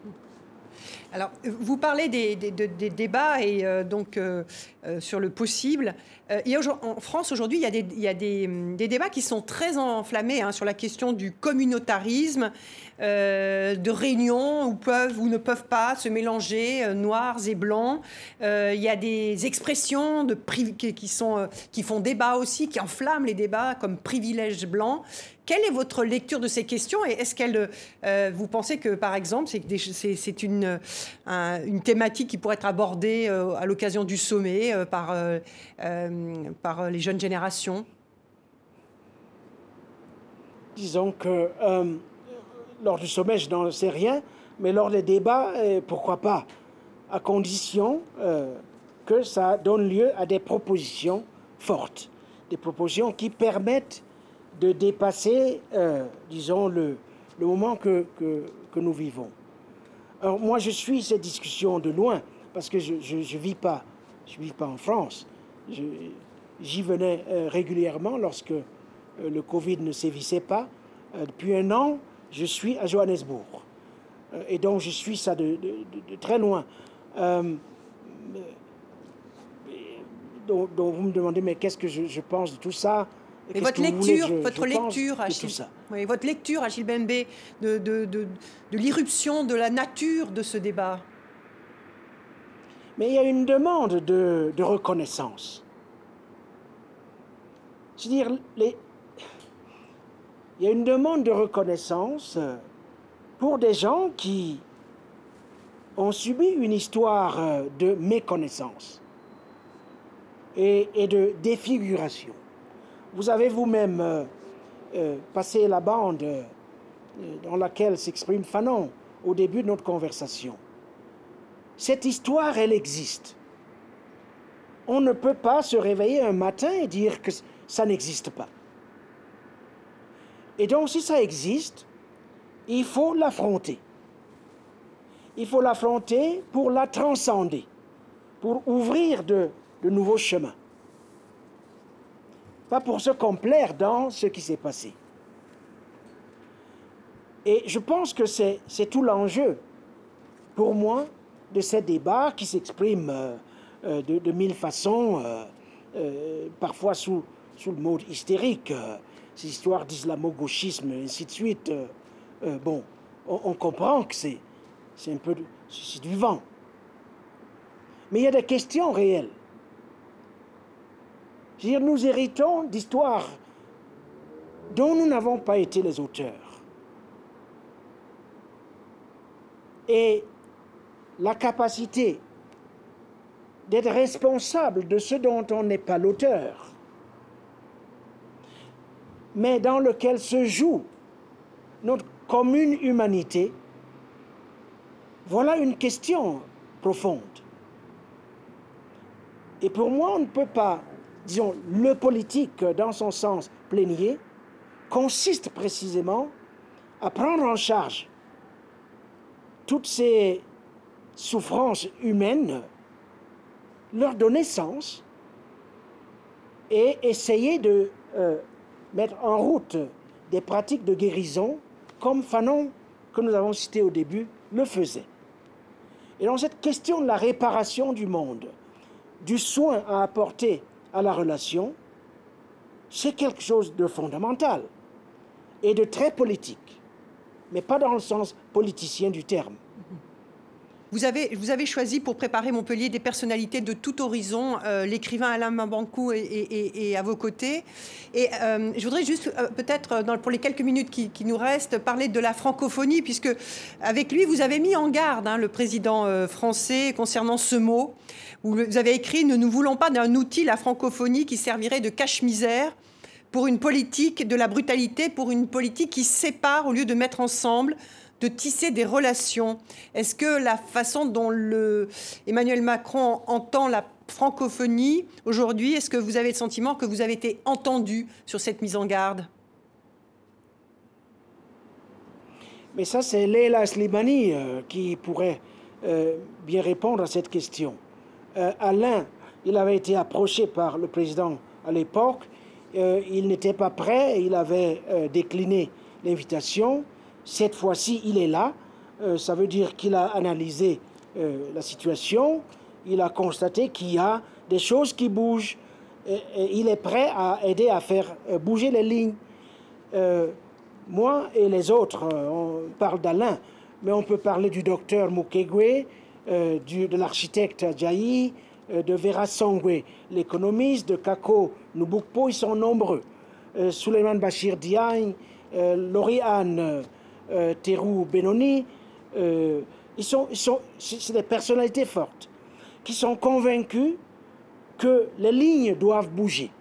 Alors, vous parlez des, débats et euh, donc euh, euh, sur le possible. en France, aujourd'hui, il y a, des, débats qui sont très enflammés hein, sur la question du communautarisme, de réunions où peuvent ou ne peuvent pas se mélanger noirs et blancs. il y a des expressions qui, font débat aussi, qui enflamment les débats comme privilège blanc. Quelle est votre lecture de ces questions et est-ce qu'elle, euh, vous pensez que, par exemple, c'est une, une thématique qui pourrait être abordée euh, à l'occasion du sommet euh, par, par les jeunes générations Disons que lors du sommet, je n'en sais rien, mais lors des débats, pourquoi pas, à condition que ça donne lieu à des propositions fortes, des propositions qui permettent de dépasser, euh, disons, le, moment que, nous vivons. Alors moi, je suis cette discussion de loin, parce que je ne vis, pas, vis pas en France. J'y venais euh, régulièrement lorsque euh, le Covid ne sévissait pas. depuis un an, je suis à Johannesburg. et donc, je suis ça de, très loin. Donc, vous me demandez, mais qu'est-ce que je pense de tout ça? Votre lecture, votre lecture, Achille, oui, votre lecture, Bembe, de, de, de, de l'irruption de la nature de ce débat. Mais il y a une demande de, de reconnaissance. C'est-à-dire, les... il y a une demande de reconnaissance pour des gens qui ont subi une histoire de méconnaissance et, et de défiguration. Vous avez vous-même euh, euh, passé la bande euh, dans laquelle s'exprime Fanon au début de notre conversation. Cette histoire, elle existe. On ne peut pas se réveiller un matin et dire que ça n'existe pas. Et donc, si ça existe, il faut l'affronter. Il faut l'affronter pour la transcender, pour ouvrir de, de nouveaux chemins pas pour se complaire dans ce qui s'est passé. Et je pense que c'est tout l'enjeu, pour moi, de ces débats qui s'expriment euh, euh, de, mille façons, euh, parfois sous, le mode hystérique, ces histoires d'islamo-gauchisme, ainsi de suite. bon, on, on, comprend que c'est un peu du vent. Mais il y a des questions réelles dire, nous héritons d'histoires dont nous n'avons pas été les auteurs. Et la capacité d'être responsable de ce dont on n'est pas l'auteur, mais dans lequel se joue notre commune humanité, voilà une question profonde. Et pour moi, on ne peut pas disons, le politique dans son sens plénier, consiste précisément à prendre en charge toutes ces souffrances humaines, leur donner sens et essayer de euh, mettre en route des pratiques de guérison comme Fanon, que nous avons cité au début, le faisait. Et dans cette question de la réparation du monde, du soin à apporter à la relation, c'est quelque chose de fondamental et de très politique, mais pas dans le sens politicien du terme. Vous avez, choisi pour préparer Montpellier des personnalités de tout horizon, euh, l'écrivain Alain Mambankou et, à vos côtés. Et euh, je voudrais juste, euh, peut-être, pour les quelques minutes qui, nous restent, parler de la francophonie, puisque avec lui, vous avez mis en garde hein, le président français concernant ce mot. Vous avez écrit Ne nous voulons pas d'un outil, la francophonie, qui servirait de cache-misère pour une politique de la brutalité, pour une politique qui sépare au lieu de mettre ensemble de tisser des relations. Est-ce que la façon dont Emmanuel Macron entend la francophonie aujourd'hui, est-ce que vous avez le sentiment que vous avez été entendu sur cette mise en garde? Mais ça, c'est Leila Slimani euh, qui pourrait euh, bien répondre à cette question. Euh, Alain, il avait été approché par le président à l'époque. il n'était pas prêt, il avait décliné l'invitation. Cette fois-ci, il est là. ça veut dire qu'il a analysé la situation, il a constaté qu'il y a des choses qui bougent, il est prêt à aider à faire bouger les lignes. moi et les autres, on parle d'Alain, mais on peut parler du docteur Mukwege, de l'architecte Ajayi, de Vera Songwe, l'économiste, de Kako Nubukpo, ils sont nombreux. Euh, Suleiman Bachir Diagne, euh, Lauriane euh, Benoni, sont, ils sont, des personnalités fortes qui sont convaincus que les lignes doivent bouger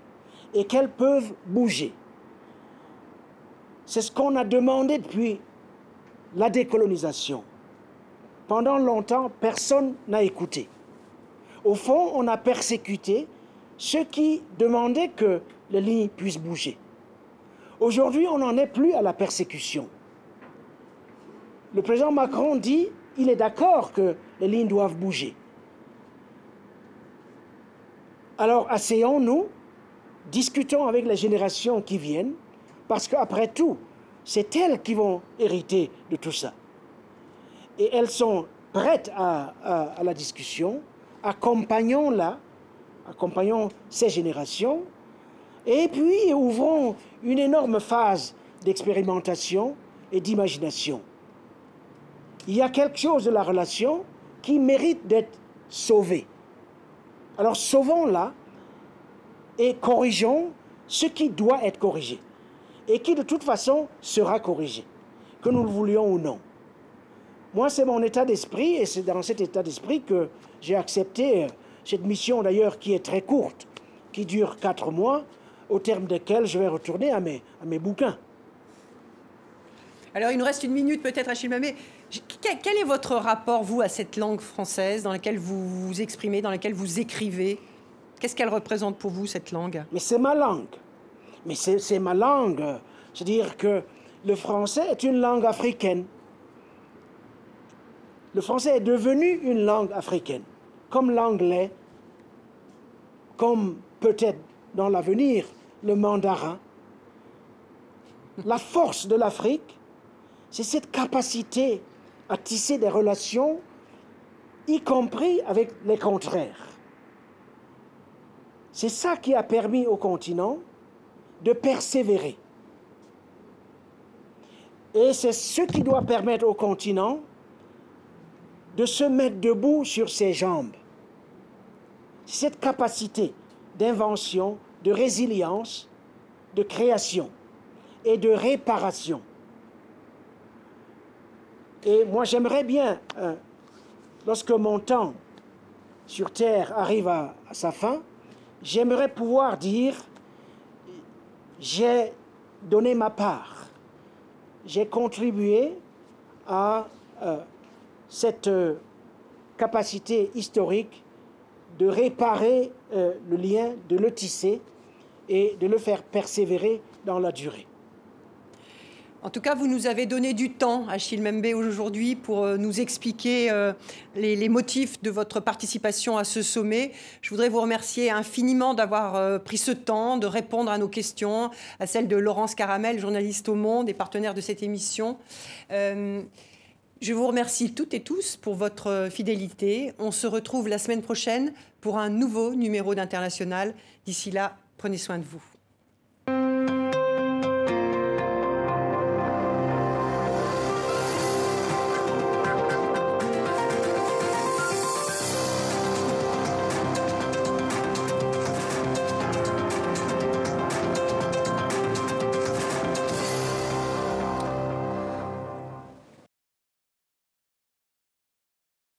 et qu'elles peuvent bouger. C'est ce qu'on a demandé depuis la décolonisation. Pendant longtemps, personne n'a écouté. Au fond, on a persécuté ceux qui demandaient que les lignes puissent bouger. Aujourd'hui, on n'en est plus à la persécution. Le président Macron dit il est d'accord que les lignes doivent bouger. Alors asseyons-nous, discutons avec les générations qui viennent, parce qu'après tout, c'est elles qui vont hériter de tout ça. Et elles sont prêtes à, à la discussion, accompagnons-la, accompagnons ces générations et puis ouvrons une énorme phase d'expérimentation et d'imagination. Il y a quelque chose de la relation qui mérite d'être sauvé. Alors sauvons-la et corrigeons ce qui doit être corrigé et qui de toute façon sera corrigé, que nous le voulions ou non. Moi, c'est mon état d'esprit et c'est dans cet état d'esprit que j'ai accepté euh, cette mission d'ailleurs qui est très courte, qui dure quatre mois, au terme desquels je vais retourner à mes, bouquins. Alors, il nous reste une minute peut-être, Achille Mamé. Quel est votre rapport, vous, à cette langue française dans laquelle vous vous exprimez, dans laquelle vous écrivez? Qu'est-ce qu'elle représente pour vous, cette langue? Mais c'est ma langue. Mais c'est ma langue. C'est-à-dire que le français est une langue africaine. Le français est devenu une langue africaine, comme l'anglais, comme peut-être dans l'avenir le mandarin. La force de l'Afrique, c'est cette capacité à tisser des relations, y compris avec les contraires. C'est ça qui a permis au continent de persévérer. Et c'est ce qui doit permettre au continent de se mettre debout sur ses jambes. Cette capacité d'invention, de résilience, de création et de réparation. Et moi, j'aimerais bien, euh, lorsque mon temps sur Terre arrive à, sa fin, j'aimerais pouvoir dire, j'ai donné ma part, j'ai contribué à euh, cette euh, capacité historique de réparer le lien, de le tisser et de le faire persévérer dans la durée. En tout cas, vous nous avez donné du temps, Achille Membe, aujourd'hui, pour euh, nous expliquer euh, les, motifs de votre participation à ce sommet. Je voudrais vous remercier infiniment d'avoir euh, pris ce temps de répondre à nos questions, à celles de Laurence Caramel, journaliste au Monde et partenaire de cette émission. je vous remercie toutes et tous pour votre fidélité. On se retrouve la semaine prochaine pour un nouveau numéro d'International. D'ici là, Prenez soin de vous.